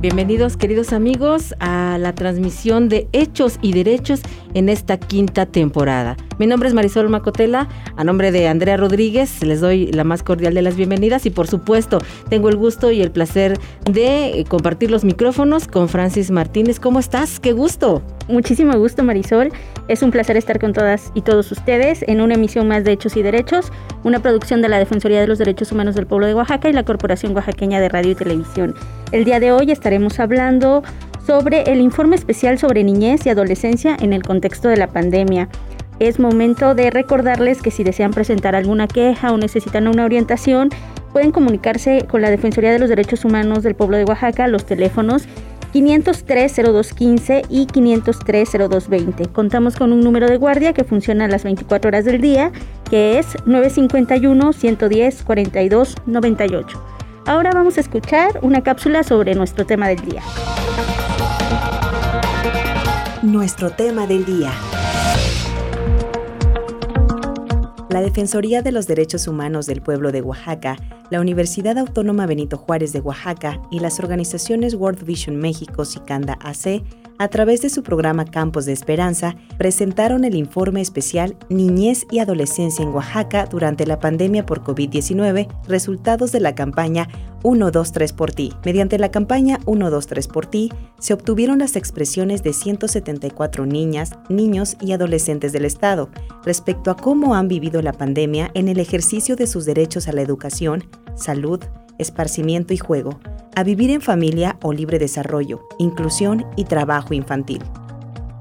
Bienvenidos queridos amigos a la transmisión de Hechos y Derechos en esta quinta temporada. Mi nombre es Marisol Macotela, a nombre de Andrea Rodríguez les doy la más cordial de las bienvenidas y por supuesto tengo el gusto y el placer de compartir los micrófonos con Francis Martínez. ¿Cómo estás? ¡Qué gusto! Muchísimo gusto Marisol, es un placer estar con todas y todos ustedes en una emisión más de Hechos y Derechos, una producción de la Defensoría de los Derechos Humanos del Pueblo de Oaxaca y la Corporación Oaxaqueña de Radio y Televisión. El día de hoy estaremos hablando sobre el informe especial sobre niñez y adolescencia en el contexto de la pandemia. Es momento de recordarles que si desean presentar alguna queja o necesitan una orientación, pueden comunicarse con la Defensoría de los Derechos Humanos del Pueblo de Oaxaca, los teléfonos 503-0215 y 503-0220. Contamos con un número de guardia que funciona las 24 horas del día, que es 951-110-4298. Ahora vamos a escuchar una cápsula sobre nuestro tema del día. Nuestro tema del día. La Defensoría de los Derechos Humanos del Pueblo de Oaxaca, la Universidad Autónoma Benito Juárez de Oaxaca y las organizaciones World Vision México Sicanda AC a través de su programa Campos de Esperanza, presentaron el informe especial Niñez y Adolescencia en Oaxaca durante la pandemia por COVID-19, resultados de la campaña 123 por ti. Mediante la campaña 123 por ti, se obtuvieron las expresiones de 174 niñas, niños y adolescentes del Estado respecto a cómo han vivido la pandemia en el ejercicio de sus derechos a la educación, salud, esparcimiento y juego, a vivir en familia o libre desarrollo, inclusión y trabajo infantil.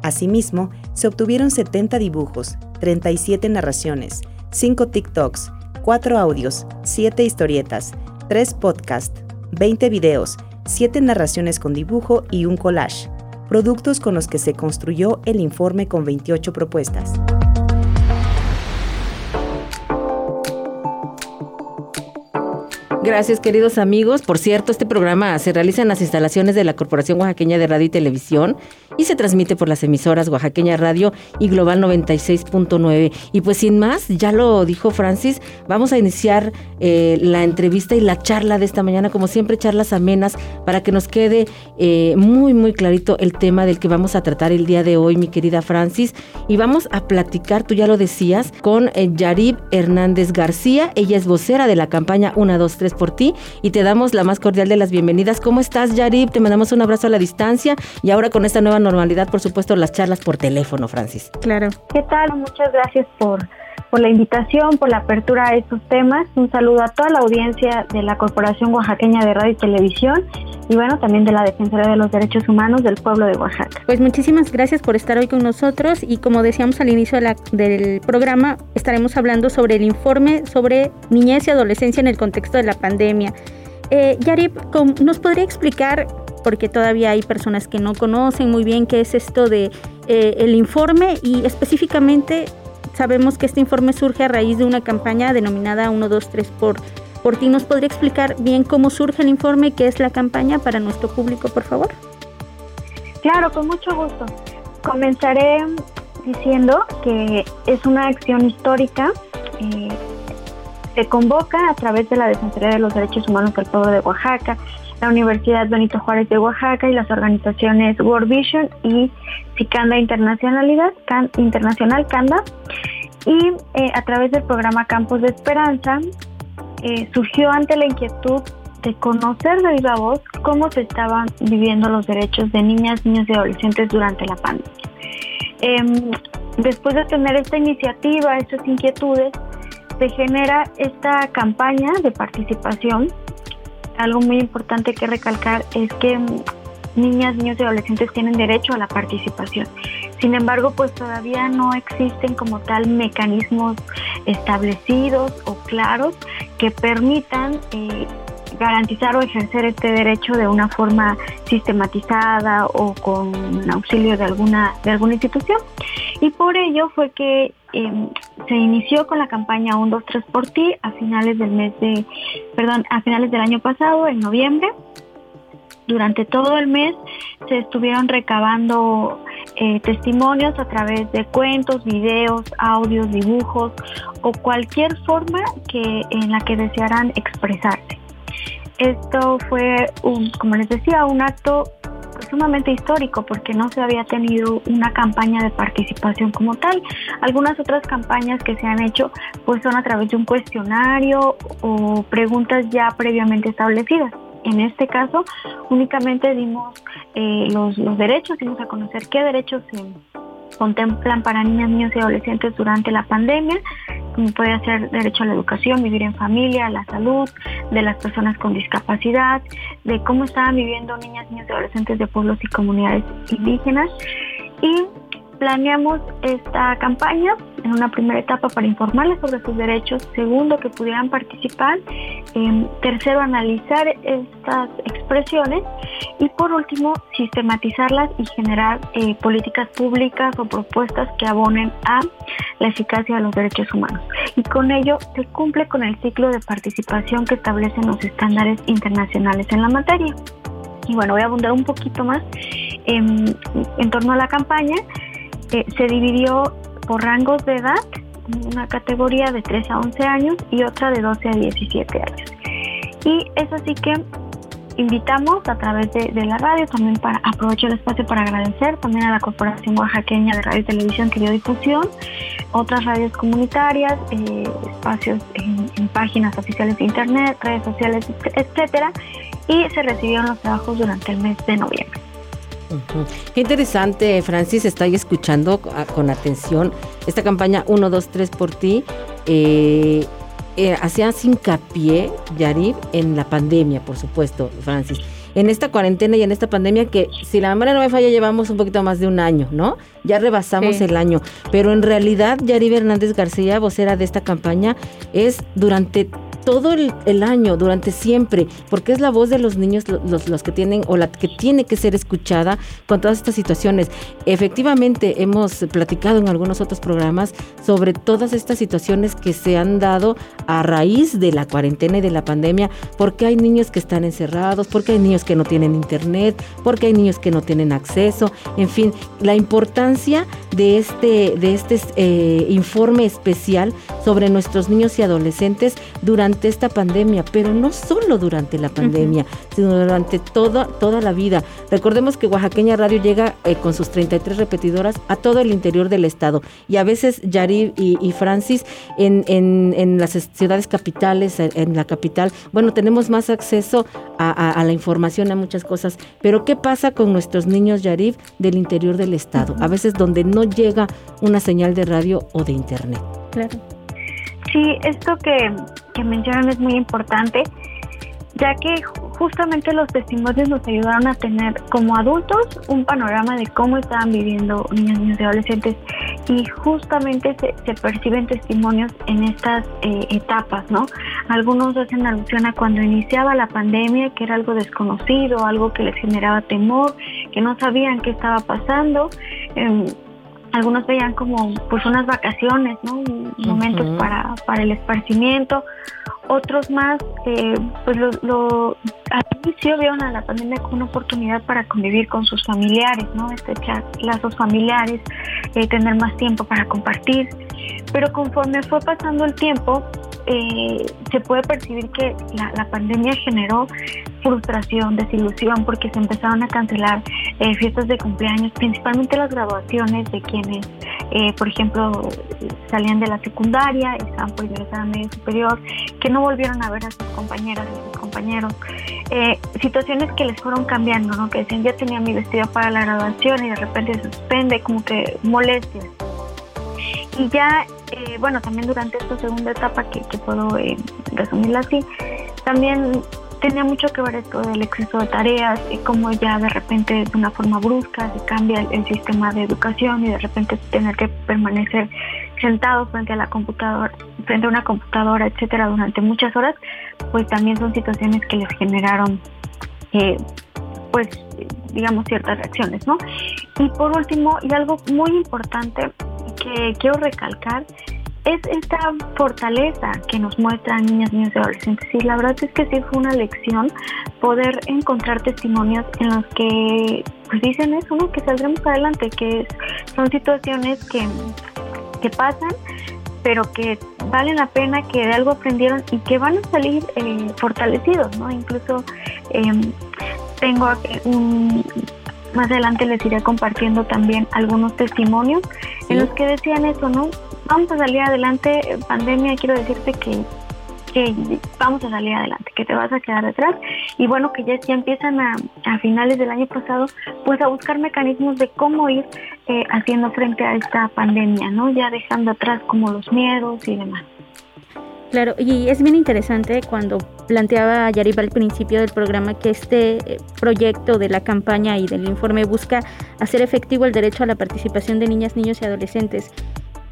Asimismo, se obtuvieron 70 dibujos, 37 narraciones, 5 TikToks, 4 audios, 7 historietas, 3 podcasts, 20 videos, 7 narraciones con dibujo y un collage, productos con los que se construyó el informe con 28 propuestas. Gracias, queridos amigos. Por cierto, este programa se realiza en las instalaciones de la Corporación Oaxaqueña de Radio y Televisión y se transmite por las emisoras Oaxaqueña Radio y Global 96.9. Y pues sin más, ya lo dijo Francis, vamos a iniciar eh, la entrevista y la charla de esta mañana, como siempre, charlas amenas, para que nos quede eh, muy, muy clarito el tema del que vamos a tratar el día de hoy, mi querida Francis. Y vamos a platicar, tú ya lo decías, con eh, Yarib Hernández García. Ella es vocera de la campaña 123 por ti y te damos la más cordial de las bienvenidas. ¿Cómo estás, Yarib? Te mandamos un abrazo a la distancia y ahora con esta nueva normalidad, por supuesto, las charlas por teléfono, Francis. Claro. ¿Qué tal? Muchas gracias por por la invitación, por la apertura a estos temas. Un saludo a toda la audiencia de la Corporación Oaxaqueña de Radio y Televisión y bueno, también de la Defensoría de los Derechos Humanos del pueblo de Oaxaca. Pues muchísimas gracias por estar hoy con nosotros y como decíamos al inicio del programa, estaremos hablando sobre el informe sobre niñez y adolescencia en el contexto de la pandemia. Eh, ¿nos podría explicar, porque todavía hay personas que no conocen muy bien qué es esto de eh, el informe y específicamente Sabemos que este informe surge a raíz de una campaña denominada 123 por, por ti. ¿Nos podría explicar bien cómo surge el informe, qué es la campaña para nuestro público, por favor? Claro, con mucho gusto. Comenzaré diciendo que es una acción histórica. Eh, se convoca a través de la Defensoría de los Derechos Humanos del Pueblo de Oaxaca, la Universidad Benito Juárez de Oaxaca y las organizaciones World Vision y Cicanda Internacionalidad, Internacional Canda. Y eh, a través del programa Campos de Esperanza eh, surgió ante la inquietud de conocer de viva voz cómo se estaban viviendo los derechos de niñas, niños y adolescentes durante la pandemia. Em, después de tener esta iniciativa, estas inquietudes, se genera esta campaña de participación algo muy importante que recalcar es que niñas, niños y adolescentes tienen derecho a la participación. Sin embargo, pues todavía no existen como tal mecanismos establecidos o claros que permitan eh, garantizar o ejercer este derecho de una forma sistematizada o con auxilio de alguna, de alguna institución. Y por ello fue que em, se inició con la campaña 1, 2, 3 por ti a finales del mes de, perdón, a finales del año pasado, en noviembre. Durante todo el mes se estuvieron recabando eh, testimonios a través de cuentos, videos, audios, dibujos o cualquier forma que, en la que desearan expresarse. Esto fue, como les decía, un acto sumamente histórico porque no se había tenido una campaña de participación como tal. Algunas otras campañas que se han hecho pues son a través de un cuestionario o preguntas ya previamente establecidas. En este caso, únicamente dimos eh, los, derechos, dimos a conocer qué derechos se contemplan para niñas, niños y adolescentes durante la pandemia, como puede ser derecho a la educación, vivir en familia, a la salud, de las personas con discapacidad, de cómo estaban viviendo niñas, niños y adolescentes de pueblos y comunidades indígenas. Y Planeamos esta campaña en una primera etapa para informarles sobre sus derechos, segundo que pudieran participar, em, tercero analizar estas expresiones y por último sistematizarlas y generar eh, políticas públicas o propuestas que abonen a la eficacia de los derechos humanos. Y con ello se cumple con el ciclo de participación que establecen los estándares internacionales en la materia. Y bueno, voy a abundar un poquito más en, en torno a la campaña se dividió por rangos de edad, una categoría de 3 a 11 años y otra de 12 a 17 años. Y es así que invitamos a través de, la radio, también para aprovecho el espacio para agradecer también a la Corporación Oaxaqueña de Radio y Televisión que dio difusión, otras radios comunitarias, eh, espacios en, en, páginas oficiales de internet, redes sociales, etcétera, y se recibieron los trabajos durante el mes de noviembre. Qué interesante, Francis, estoy escuchando con atención esta campaña 1, 2, 3 por ti. Eh, eh, hacías hincapié, Yarib, en la pandemia, por supuesto, Francis. En esta cuarentena y en esta pandemia que, si la memoria no me falla, llevamos un poquito más de un año, ¿no? Ya rebasamos el año. Pero en realidad, Yarib Hernández García, vocera de esta campaña, es durante todo el, año, durante siempre, porque es la voz de los niños los, los que tienen o la que tiene que ser escuchada con todas estas situaciones. Efectivamente, hemos platicado en algunos otros programas sobre todas estas situaciones que se han dado a raíz de la cuarentena y de la pandemia, porque hay niños que están encerrados, porque hay niños que no tienen internet, porque hay niños que no tienen acceso, en fin, la importancia de este, de este eh, informe especial sobre nuestros niños y adolescentes durante esta pandemia, pero no solo durante la pandemia, sino durante toda, toda la vida. Recordemos que Oaxaqueña Radio llega eh, con sus 33 repetidoras a todo el interior del estado y a veces Yarib y, Francis en, en, las ciudades capitales, en la capital, bueno, tenemos más acceso a, la información, a muchas cosas, pero ¿qué pasa con nuestros niños Yarib del interior del estado? A veces donde no llega una señal de radio o de internet. Claro. Sí, esto que, mencionan es muy importante, ya que justamente los testimonios nos ayudaron a tener como adultos un panorama de cómo estaban viviendo niños, niños y adolescentes y justamente se, perciben testimonios en estas eh, etapas, ¿no? Algunos hacen alusión a cuando iniciaba la pandemia, que era algo desconocido, algo que les generaba temor, que no sabían qué estaba pasando. Em, algunos veían como pues unas vacaciones, ¿no? Momentos para, para el esparcimiento, otros más, eh, pues lo, lo, al inicio vieron a la pandemia como una oportunidad para convivir con sus familiares, ¿no? Estrechar lazos familiares, eh, tener más tiempo para compartir, pero conforme fue pasando el tiempo, eh, se puede percibir que la, pandemia generó frustración, desilusión, porque se empezaron a cancelar fiestas de cumpleaños, principalmente las graduaciones de quienes, eh, por ejemplo, salían de la secundaria, estaban por ingresar a medio superior, que no volvieron a ver a sus compañeras y sus compañeros. situaciones que les fueron cambiando, ¿no? Que decían, ya tenía mi vestido para la graduación y de repente suspende, como que molestias. Y ya, eh, bueno, también durante esta segunda etapa, que, puedo eh, resumirla así, también tenía mucho que ver esto del exceso de tareas y cómo ya de repente de una forma brusca se cambia el, sistema de educación y de repente tener que permanecer sentados frente a la computadora, frente a una computadora, etcétera, durante muchas horas, pues también son situaciones que les generaron, eh, pues, digamos, ciertas reacciones, ¿no? Y por último, y algo muy importante que quiero recalcar, es esta fortaleza que nos muestran niñas, niños y adolescentes. Y la verdad es que sí fue una lección poder encontrar testimonios en los que pues dicen eso, ¿no? Que saldremos adelante, que son situaciones que, que pasan, pero que valen la pena, que de algo aprendieron y que van a salir eh, fortalecidos, ¿no? Incluso em, tengo un, más adelante les iré compartiendo también algunos testimonios en los que decían eso, ¿no? Vamos a salir adelante, pandemia, quiero decirte que que vamos a salir adelante, que te vas a quedar detrás y bueno, que ya, ya empiezan a, a finales del año pasado pues a buscar mecanismos de cómo ir eh, haciendo frente a esta pandemia, ¿no? Ya dejando atrás como los miedos y demás. Claro, y es bien interesante cuando planteaba Yarib al principio del programa que este eh, proyecto de la campaña y del informe busca hacer efectivo el derecho a la participación de niñas, niños y adolescentes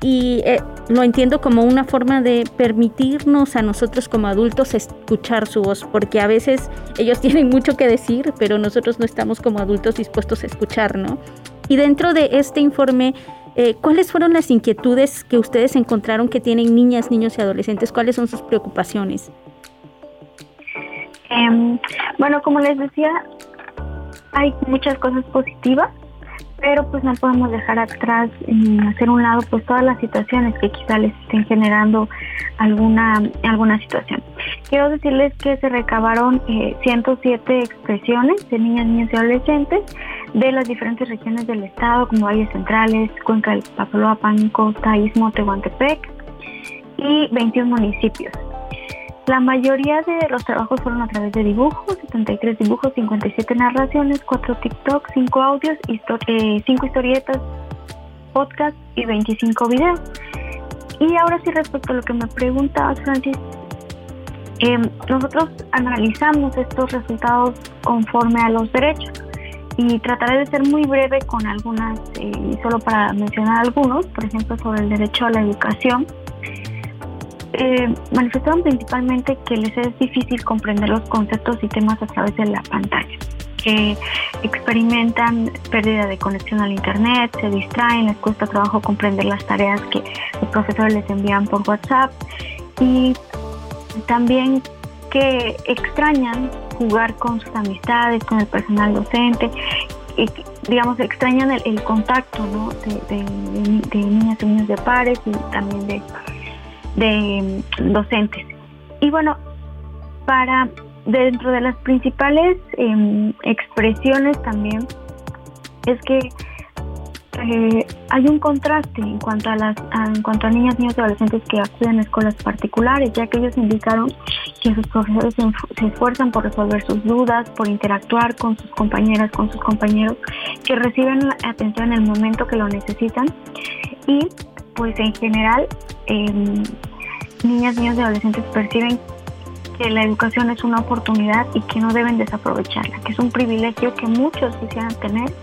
y eh, lo entiendo como una forma de permitirnos a nosotros como adultos escuchar su voz, porque a veces ellos tienen mucho que decir, pero nosotros no estamos como adultos dispuestos a escuchar, ¿no? Y dentro de este informe, eh, ¿cuáles fueron las inquietudes que ustedes encontraron que tienen niñas, niños y adolescentes? ¿Cuáles son sus preocupaciones? Em, bueno, como les decía, hay muchas cosas positivas pero pues no podemos dejar atrás y hacer un lado pues todas las situaciones que quizá les estén generando alguna alguna situación. Quiero decirles que se recabaron 107 eh, expresiones de niñas, niños y adolescentes de las diferentes regiones del estado como valles centrales, Cuenca del Papaloapan, Costa, Istmo, Tehuantepec y 21 municipios. La mayoría de los trabajos fueron a través de dibujos, 73 dibujos, 57 narraciones, 4 TikTok, 5 audios, 5 eh, historietas, podcast y 25 videos. Y ahora sí respecto a lo que me preguntabas, Francis, em, nosotros analizamos estos resultados conforme a los derechos y trataré de ser muy breve con algunas, eh, solo para mencionar algunos, por ejemplo sobre el derecho a la educación eh, manifestaron principalmente que les es difícil comprender los conceptos y temas a través de la pantalla, que experimentan pérdida de conexión al Internet, se distraen, les cuesta trabajo comprender las tareas que los profesores les envían por WhatsApp y también que extrañan jugar con sus amistades, con el personal docente, y, digamos, extrañan el, contacto de, de niñas y niños de pares y también de de docentes. Y bueno, para dentro de las principales em, expresiones también es que eh, hay un contraste en cuanto a las en cuanto a niñas, niños y adolescentes que acuden a escuelas particulares, ya que ellos indicaron que sus profesores se, se, esfuerzan por resolver sus dudas, por interactuar con sus compañeras, con sus compañeros, que reciben atención en el momento que lo necesitan y pues en general eh, niñas, niños y adolescentes perciben que la educación es una oportunidad y que no deben desaprovecharla, que es un privilegio que muchos quisieran tener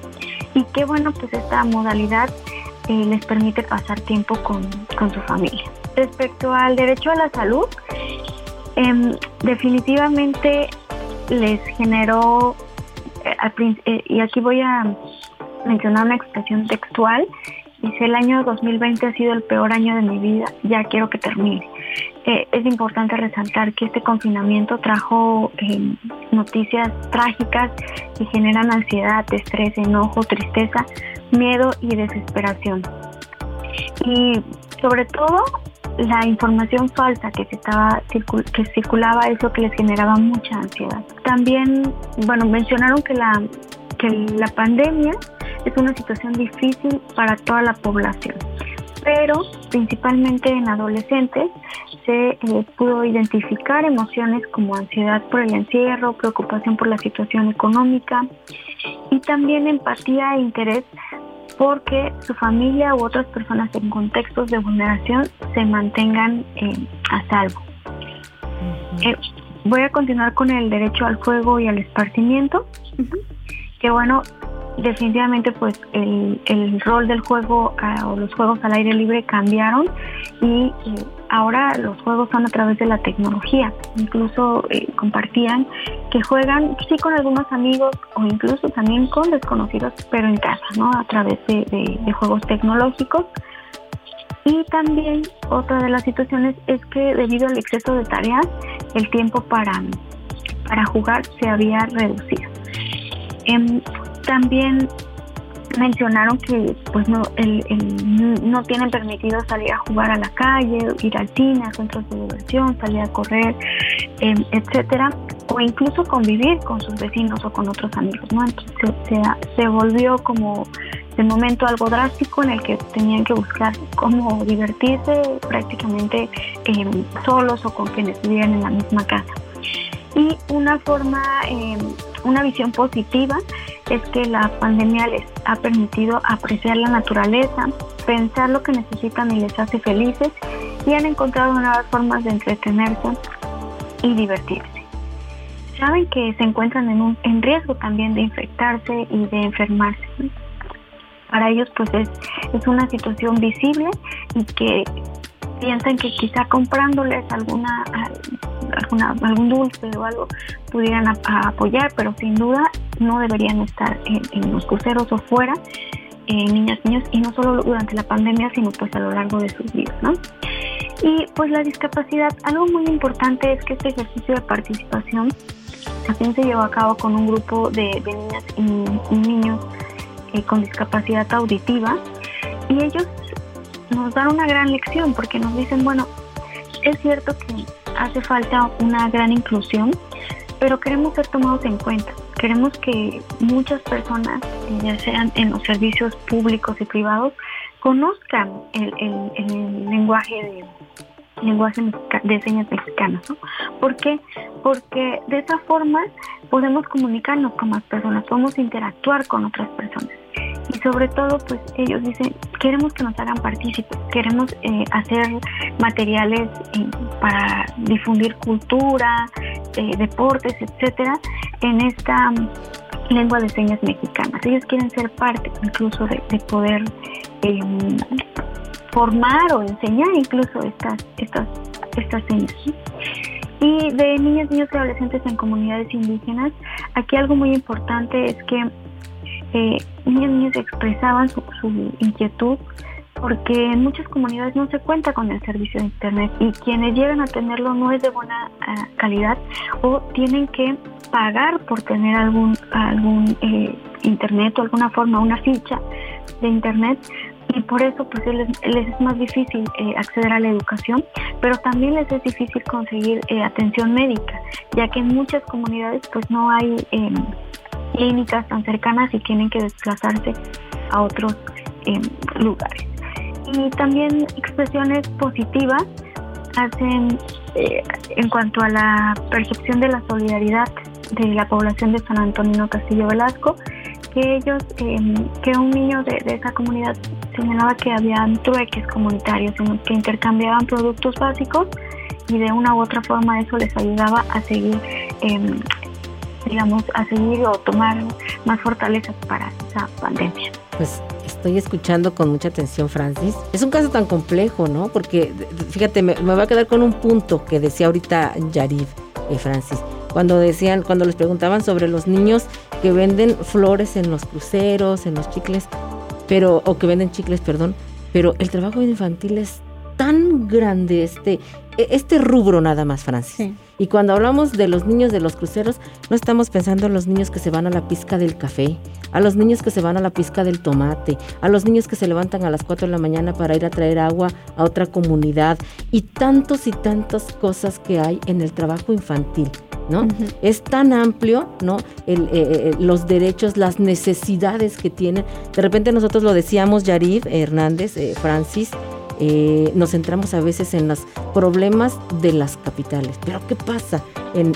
y que bueno, pues esta modalidad eh, les permite pasar tiempo con, su familia. Respecto al derecho a la salud, em, definitivamente les generó, eh, eh, y aquí voy a mencionar una expresión textual, Dice, el año 2020 ha sido el peor año de mi vida, ya quiero que termine. Eh, es importante resaltar que este confinamiento trajo eh, noticias trágicas que generan ansiedad, estrés, enojo, tristeza, miedo y desesperación. Y sobre todo la información falsa que se estaba que circulaba eso que les generaba mucha ansiedad. También, bueno, mencionaron que la que la pandemia es una situación difícil para toda la población, pero principalmente en adolescentes se eh, pudo identificar emociones como ansiedad por el encierro, preocupación por la situación económica y también empatía e interés porque su familia u otras personas en contextos de vulneración se mantengan eh, a salvo. Eh, voy a continuar con el derecho al fuego y al esparcimiento, que bueno, definitivamente pues el, el rol del juego ah, o los juegos al aire libre cambiaron y ahora los juegos son a través de la tecnología. Incluso eh, compartían que juegan sí con algunos amigos o incluso también con desconocidos, pero en casa, ¿no? A través de, de juegos tecnológicos. Y también otra de las situaciones es que debido al exceso de tareas, el tiempo para, para jugar se había reducido. Em, también mencionaron que pues no el, no tienen permitido salir a jugar a la calle, ir al cine, a centros de diversión, salir a correr, em, etcétera, o incluso convivir con sus vecinos o con otros amigos, ¿no? Entonces se, volvió como de momento algo drástico en el que tenían que buscar cómo divertirse prácticamente em, solos o con quienes estuvieran en la misma casa. Y una forma, em, una visión positiva es que la pandemia les ha permitido apreciar la naturaleza, pensar lo que necesitan y les hace felices y han encontrado nuevas formas de entretenerse y divertirse. Saben que se encuentran en, un, en riesgo también de infectarse y de enfermarse para ellos pues es, es una situación visible y que piensan que quizá comprándoles alguna, alguna algún dulce o algo pudieran apoyar, pero sin duda no deberían estar en, los cruceros o fuera, eh, niñas, niños, y no solo durante la pandemia, sino pues a lo largo de sus vidas, ¿no? Y pues la discapacidad, algo muy importante es que este ejercicio de participación también se llevó a cabo con un grupo de, niñas y niños eh, con discapacidad auditiva y ellos nos dan una gran lección porque nos dicen, bueno, es cierto que hace falta una gran inclusión, pero queremos ser tomados en cuenta. Queremos que muchas personas, ya sean en los servicios públicos y privados, conozcan el, lenguaje de lenguaje de señas mexicanas, ¿no? ¿Por qué? Porque de esa forma podemos comunicarnos con más personas, podemos interactuar con otras personas y sobre todo pues ellos dicen queremos que nos hagan partícipes queremos eh, hacer materiales eh, para difundir cultura eh, deportes etcétera en esta mm, lengua de señas mexicanas. Ellos quieren ser parte incluso de, poder em, formar o enseñar incluso estas estas estas señas. Y de niñas, niños y adolescentes en comunidades indígenas, aquí algo muy importante es que eh, niños y niñas expresaban su, inquietud porque en muchas comunidades no se cuenta con el servicio de Internet y quienes llegan a tenerlo no es de buena eh, calidad o tienen que pagar por tener algún, algún eh, Internet o alguna forma, una ficha de Internet y por eso pues les, es más difícil eh, acceder a la educación, pero también les es difícil conseguir atención médica, ya que en muchas comunidades pues no hay em, clínicas tan cercanas y tienen que desplazarse a otros em, lugares. Y también expresiones positivas hacen eh, en cuanto a la percepción de la solidaridad de la población de San Antonino Castillo Velasco, que ellos, em, que un niño de, esa comunidad señalaba que habían trueques comunitarios en que intercambiaban productos básicos y de una u otra forma eso les ayudaba a seguir eh, digamos, a seguir o tomar más fortalezas para esa pandemia. Pues estoy escuchando con mucha atención, Francis. Es un caso tan complejo, ¿no? Porque, fíjate, me, me voy a quedar con un punto que decía ahorita Yarif, eh, Francis. Cuando decían, cuando les preguntaban sobre los niños que venden flores en los cruceros, en los chicles, pero, o que venden chicles, perdón, pero el trabajo infantil es tan grande este, e, este rubro nada más, Francis. Y cuando hablamos de los niños de los cruceros, no estamos pensando en los niños que se van a la pizca del café, a los niños que se van a la pizca del tomate, a los niños que se levantan a las 4 de la mañana para ir a traer agua a otra comunidad y tantos y tantas cosas que hay en el trabajo infantil. ¿No? Es tan amplio, ¿no? Eh, eh, eh, los derechos, las necesidades que tienen. De repente nosotros lo decíamos, Yarif Hernández, Francis, eh, nos centramos a veces en los problemas de las capitales. Pero ¿qué pasa en,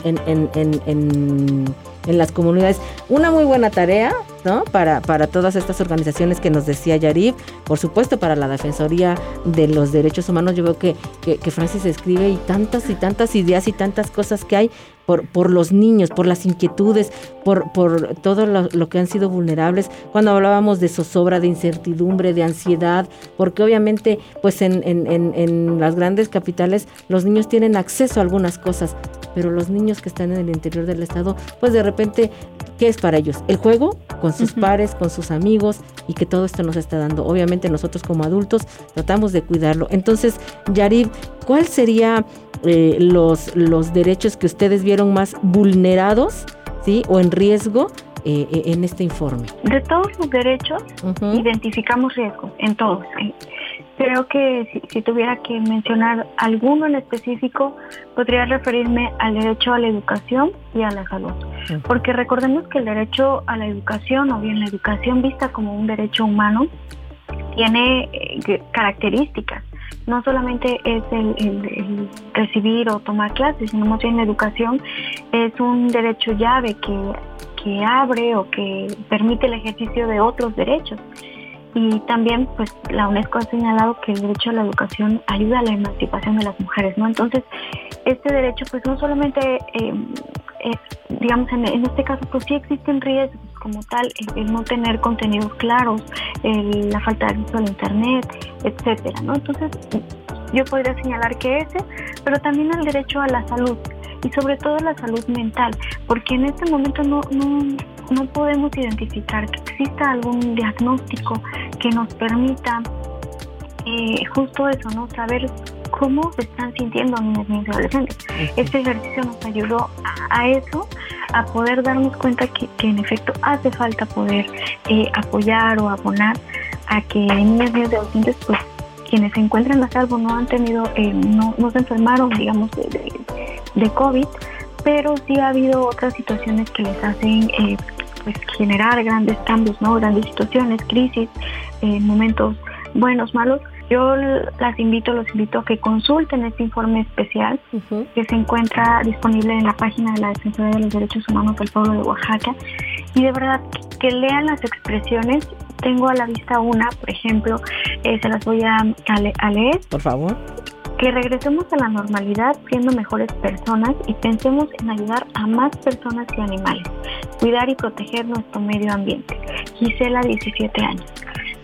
en las comunidades. Una muy buena tarea, ¿no? Para, para todas estas organizaciones que nos decía Yarib, por supuesto para la Defensoría de los Derechos Humanos, yo veo que, que, Francis escribe y tantas y tantas ideas y tantas cosas que hay por, por los niños, por las inquietudes, por, por todo lo, que han sido vulnerables. Cuando hablábamos de zozobra, de incertidumbre, de ansiedad, porque obviamente pues en, en, en, las grandes capitales los niños tienen acceso a algunas cosas, pero los niños que están en el interior del estado, pues de repente, ¿qué es para ellos? El juego con sus pares, con sus amigos y que todo esto nos está dando. Obviamente nosotros como adultos tratamos de cuidarlo. Entonces, Yarib, ¿cuál sería eh, los, los derechos que ustedes vieron más vulnerados ¿sí? o en riesgo eh, eh, en este informe? De todos los derechos, identificamos riesgos en todos. Creo que si, tuviera que mencionar alguno en específico, podría referirme al derecho a la educación y a la salud. Porque recordemos que el derecho a la educación, o bien la educación vista como un derecho humano, tiene características no solamente es el, recibir o tomar clases, sino más bien la educación es un derecho llave que, que abre o que permite el ejercicio de otros derechos. Y también, pues, la UNESCO ha señalado que el derecho a la educación ayuda a la emancipación de las mujeres, ¿no? Entonces, este derecho, pues, no solamente, eh, digamos, en, este caso, pues sí existen riesgos como tal, el, no tener contenidos claros, la falta de acceso al Internet, etcétera, ¿no? Entonces, yo podría señalar que ese, pero también el derecho a la salud y sobre todo la salud mental, porque en este momento no, no, no podemos identificar que exista algún diagnóstico que nos permita eh, justo eso, ¿no? Saber cómo se están sintiendo niños, niños y adolescentes. Este ejercicio nos ayudó a, eso, a poder darnos cuenta que, en efecto hace falta poder eh, apoyar o abonar a que niños, y adolescentes, pues quienes se encuentran a salvo no han tenido, eh, no, no se enfermaron, digamos, de, de, COVID, pero sí ha habido otras situaciones que les hacen eh, pues generar grandes cambios, ¿no? Grandes situaciones, crisis, momentos buenos, malos, yo las invito, los invito a que consulten este informe especial que se encuentra disponible en la página de la Defensoría de los Derechos Humanos del Pueblo de Oaxaca y de verdad que lean las expresiones. Tengo a la vista una, por ejemplo, eh, se las voy a, a leer. Por favor que regresemos a la normalidad siendo mejores personas y pensemos en ayudar a más personas y animales, cuidar y proteger nuestro medio ambiente. Gisela, 17 años.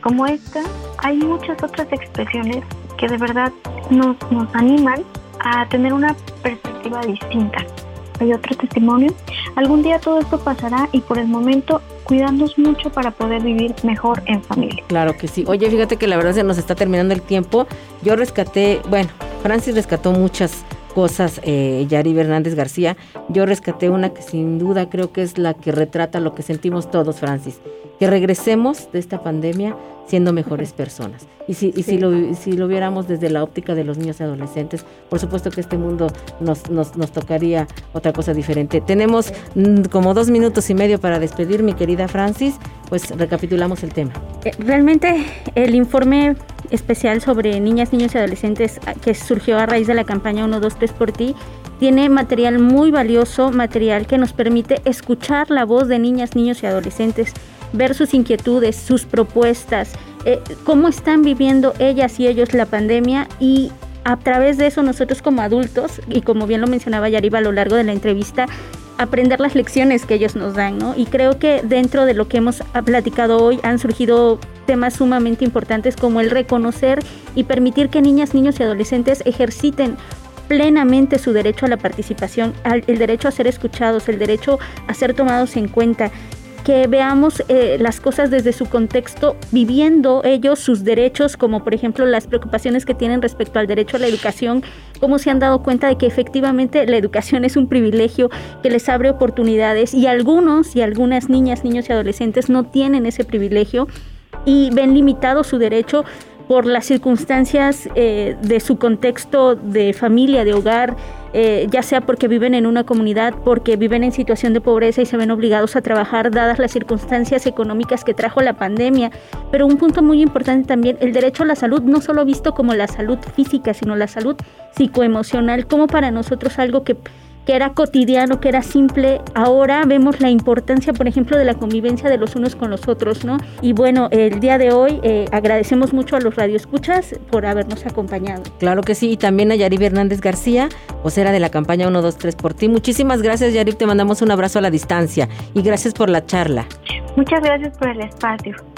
Como esta, hay muchas otras expresiones que de verdad nos, nos animan a tener una perspectiva distinta. Hay otro testimonio. Algún día todo esto pasará y por el momento cuidarnos mucho para poder vivir mejor en familia. Claro que sí. Oye, fíjate que la verdad se nos está terminando el tiempo. Yo rescaté, bueno, Francis rescató muchas cosas, eh, Yari Hernández García. Yo rescaté una que sin duda creo que es la que retrata lo que sentimos todos, Francis que regresemos de esta pandemia siendo mejores personas. Y si, y si, lo, si lo viéramos desde la óptica de los niños y adolescentes, por supuesto que este mundo nos, nos, nos tocaría otra cosa diferente. Tenemos mm, como dos minutos y medio para despedir, mi querida Francis, pues recapitulamos el tema. Eh, realmente el informe especial sobre niñas, niños y adolescentes ah, que surgió a raíz de la campaña 1, 2, 3 por ti tiene material muy valioso, material que nos permite escuchar la voz de niñas, niños y adolescentes ver sus inquietudes, sus propuestas, eh, cómo están viviendo ellas y ellos la pandemia y a través de eso nosotros como adultos, y como bien lo mencionaba Yariba a lo largo de la entrevista, aprender las lecciones que ellos nos dan, ¿no? Y creo que dentro de lo que hemos platicado hoy han surgido temas sumamente importantes como el reconocer y permitir que niñas, niños y adolescentes ejerciten plenamente su derecho a la participación, el derecho a ser escuchados, el derecho a ser tomados en cuenta que veamos eh, las cosas desde su contexto, viviendo ellos sus derechos, como por ejemplo las preocupaciones que tienen respecto al derecho a la educación, cómo se han dado cuenta de que efectivamente la educación es un privilegio que les abre oportunidades y algunos y algunas niñas, niños y adolescentes no tienen ese privilegio y ven limitado su derecho por las circunstancias eh, de su contexto de familia, de hogar, eh, ya sea porque viven en una comunidad, porque viven en situación de pobreza y se ven obligados a trabajar dadas las circunstancias económicas que trajo la pandemia. Pero un punto muy importante también, el derecho a la salud, no solo visto como la salud física, sino la salud psicoemocional, como para nosotros algo que que era cotidiano, que era simple, ahora vemos la importancia, por ejemplo, de la convivencia de los unos con los otros, ¿no? Y bueno, el día de hoy eh, agradecemos mucho a los radioescuchas por habernos acompañado. Claro que sí, y también a Yarib Hernández García, vocera de la campaña 123 por ti. Muchísimas gracias, Yarib, te mandamos un abrazo a la distancia y gracias por la charla. Muchas gracias por el espacio.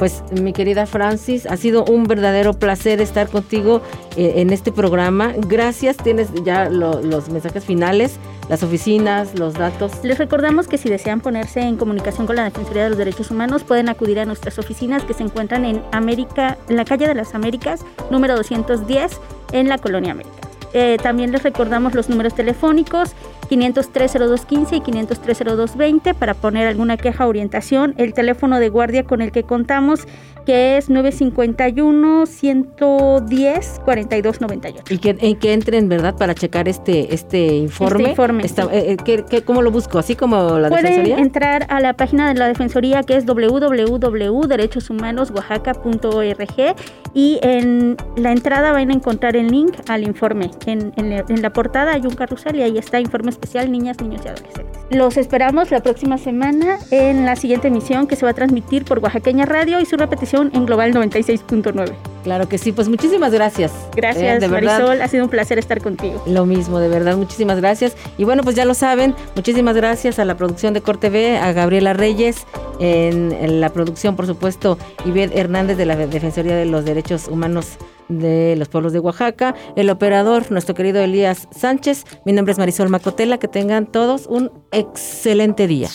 Pues mi querida Francis, ha sido un verdadero placer estar contigo eh, en este programa. Gracias, tienes ya los mensajes finales, las oficinas, los datos. Les recordamos que si desean ponerse en comunicación con la Defensoría de los Derechos Humanos, pueden acudir a nuestras oficinas que se encuentran en América, en la calle de las Américas, número 210, en la Colonia América. Eh, también les recordamos los números telefónicos 503-0215 y 503-0220 para poner alguna queja o orientación. El teléfono de guardia con el que contamos que es 951-110-4298. Y que, en que entren, ¿verdad? Para checar este, este informe. Este informe. Eh, cómo lo busco? ¿Así como la Pueden Defensoría? entrar a la página de la Defensoría que es www.derechoshumanos.oaxaca.org y en la entrada van a encontrar el link al informe. En, en la portada hay un carrusel y ahí está informe especial niñas, niños y adolescentes. Los esperamos la próxima semana en la siguiente emisión que se va a transmitir por Oaxaqueña Radio y su repetición en Global 96.9. Claro que sí, pues muchísimas gracias. Gracias, eh, de Marisol, ha sido un placer estar contigo. Lo mismo, de verdad, muchísimas gracias. Y bueno, pues ya lo saben, muchísimas gracias a la producción de Corte B, a Gabriela Reyes, en, la producción, por supuesto, Ivette Hernández de la Defensoría de los Derechos Humanos de los pueblos de Oaxaca, el operador, nuestro querido Elías Sánchez. Mi nombre es Marisol Macotela, que tengan todos un excelente día.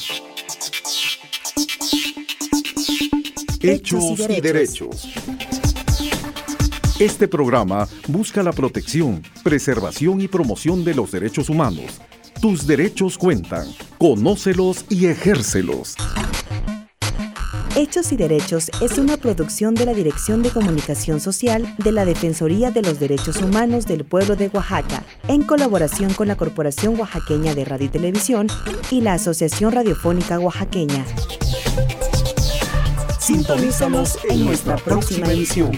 Hechos y derechos. Este programa busca la protección, preservación y promoción de los derechos humanos. Tus derechos cuentan. Conócelos y ejércelos. Hechos y Derechos es una producción de la Dirección de Comunicación Social de la Defensoría de los Derechos Humanos del Pueblo de Oaxaca, en colaboración con la Corporación Oaxaqueña de Radio y Televisión y la Asociación Radiofónica Oaxaqueña. Sintonízanos en nuestra próxima edición.